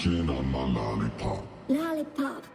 gin on my lollipop. Lollipop.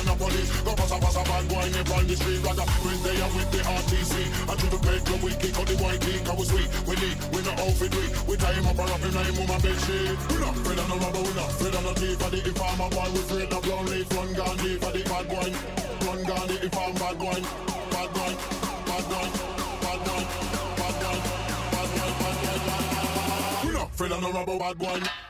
on the police. Go pass a pass a bad boy nip on the street Rather with they and with the RTC And to the bedroom we kick out the white leak I was weak, we leak, we no outfit we We tie him up and wrap him like mama bed sheet We not afraid of no rubber, we not afraid of no thief For the informer boy we afraid of blown leaf Run gone deep for the bad boy. Run gone the informer bad boy. Bad boy, bad boy, bad boy, bad boy Bad boy, bad boy, bad boy, bad boy We not afraid of no rubber, bad boy.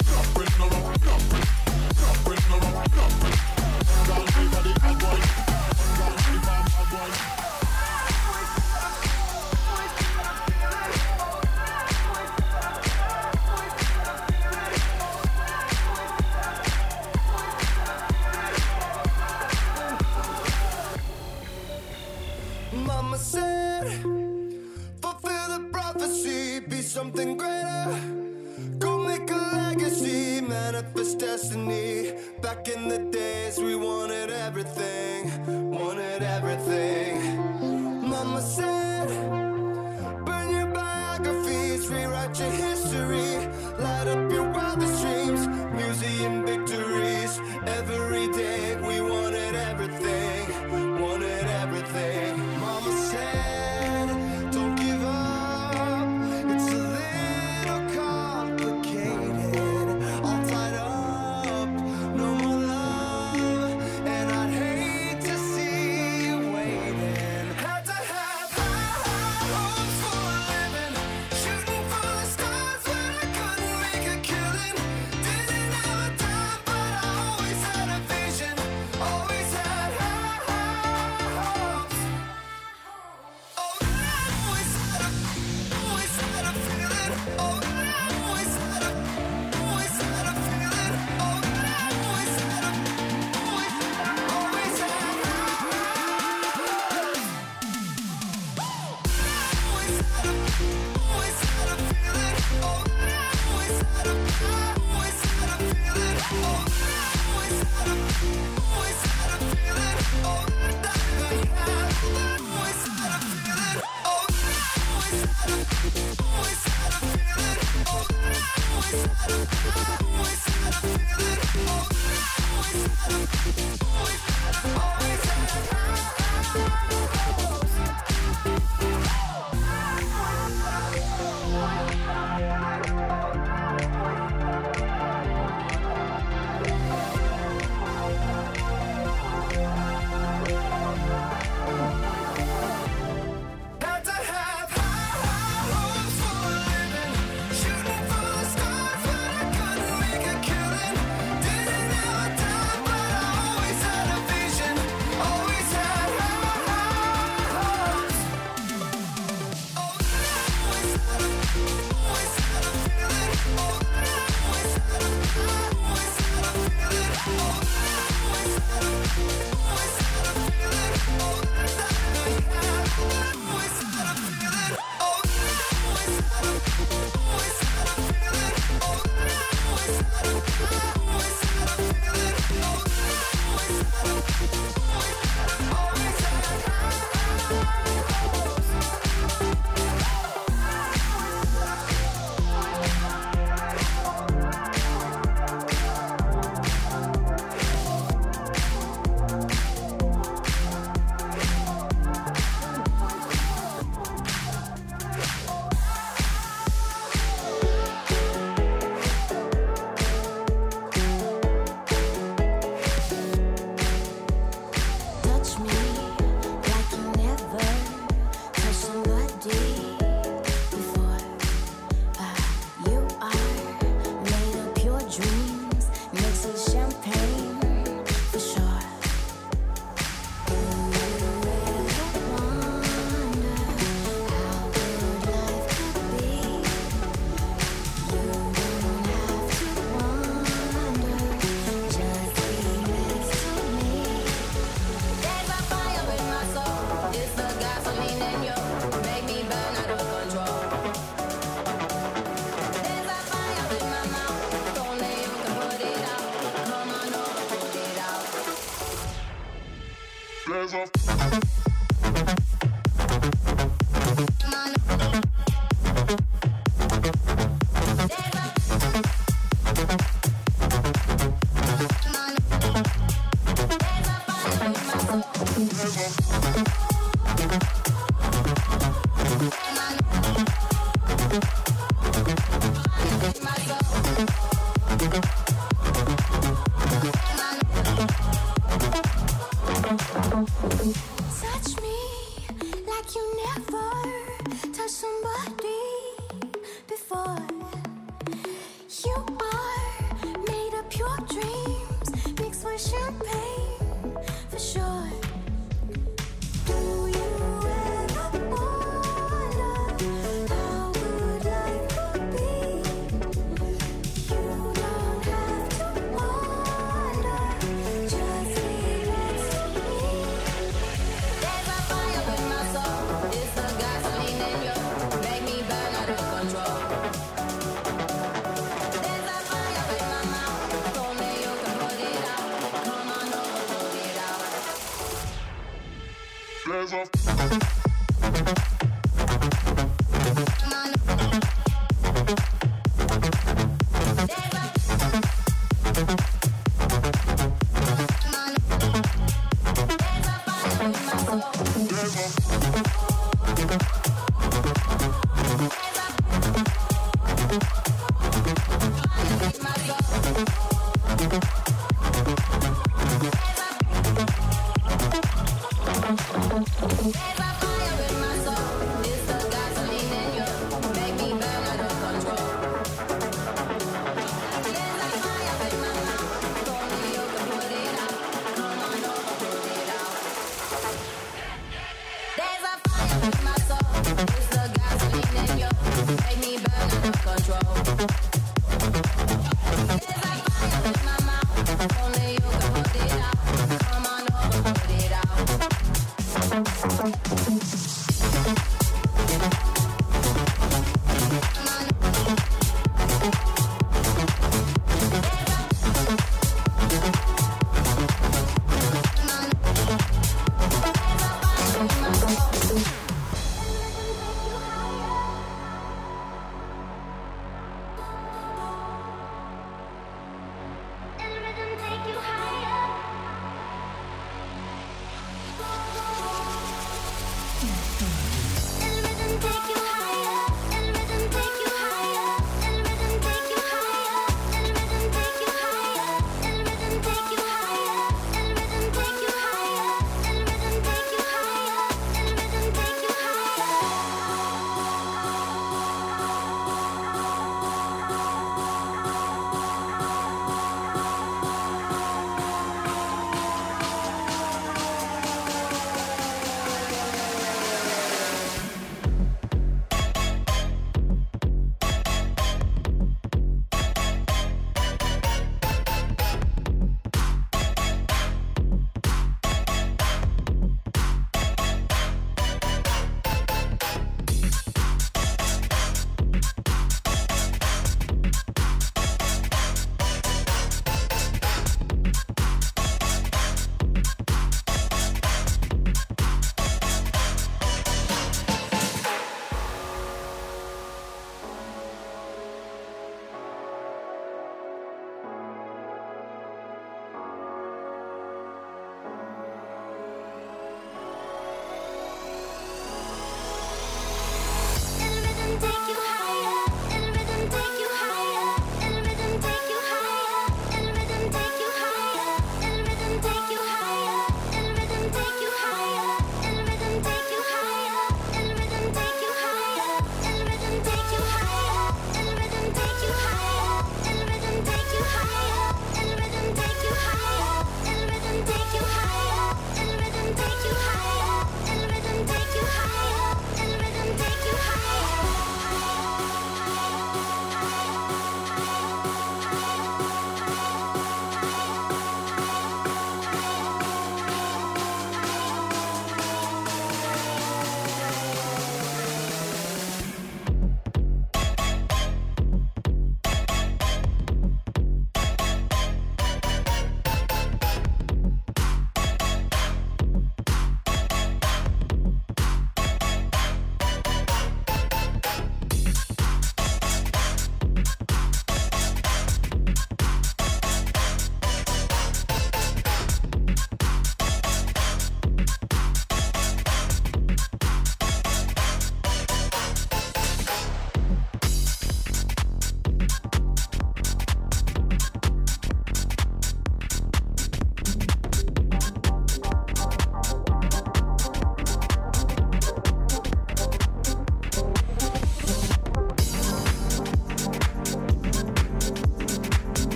Always had a feeling, always had a feeling, always had a feeling.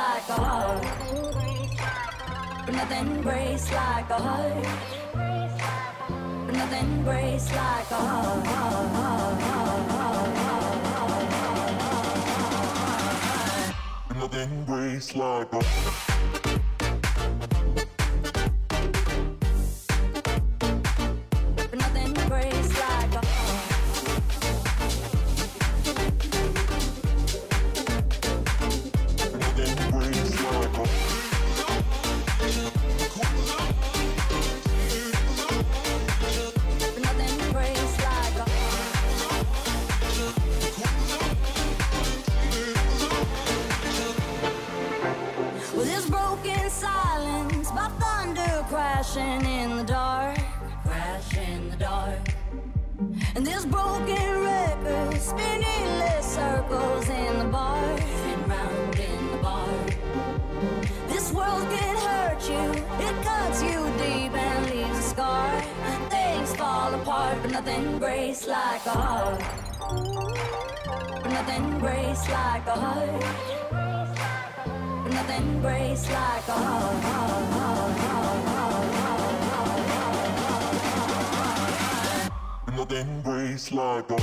Like a heart. Nothing breaks like a heart. Nothing breaks like a heart. Nothing breaks like a But crashing in the dark, crash in the dark. And this broken record spinning little circles in the bar, spin round in the bar. This world can hurt you, it cuts you deep and leaves a scar. Things fall apart, but nothing breaks like a heart. But nothing breaks like a heart. Nothing breaks like a heart. Nothing breaks like a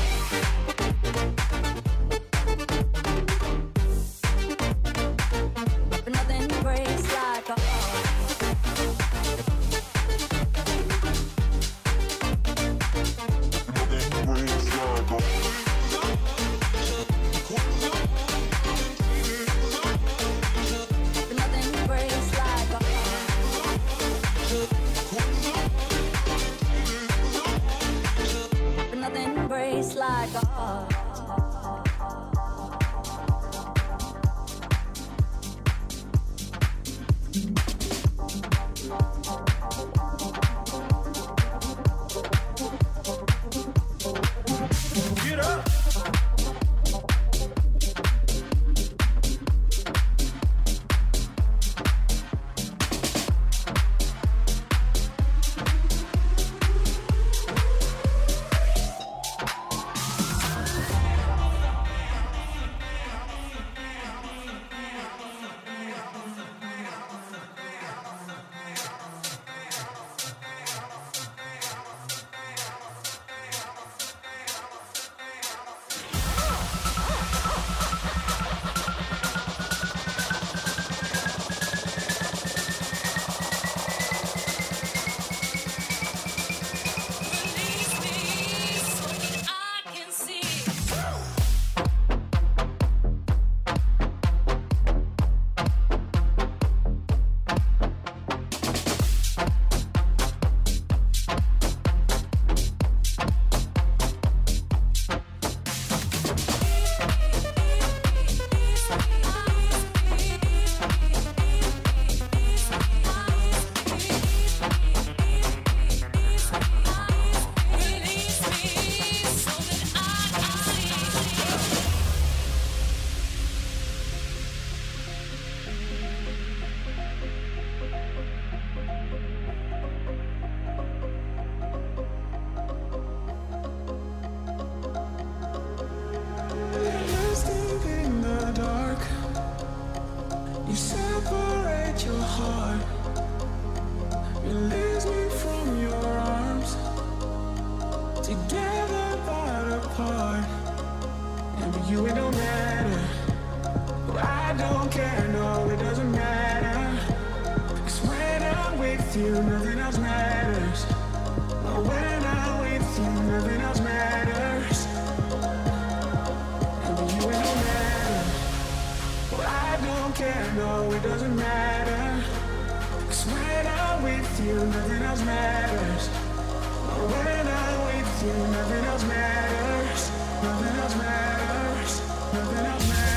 nothing else matters. But when I'm with you, nothing else matters. And you it don't matter. Well, I don't care, no, it doesn't matter. 'Cause when I'm with you, nothing else matters. But when I'm with you, nothing else matters. Nothing else matters. Nothing else matters.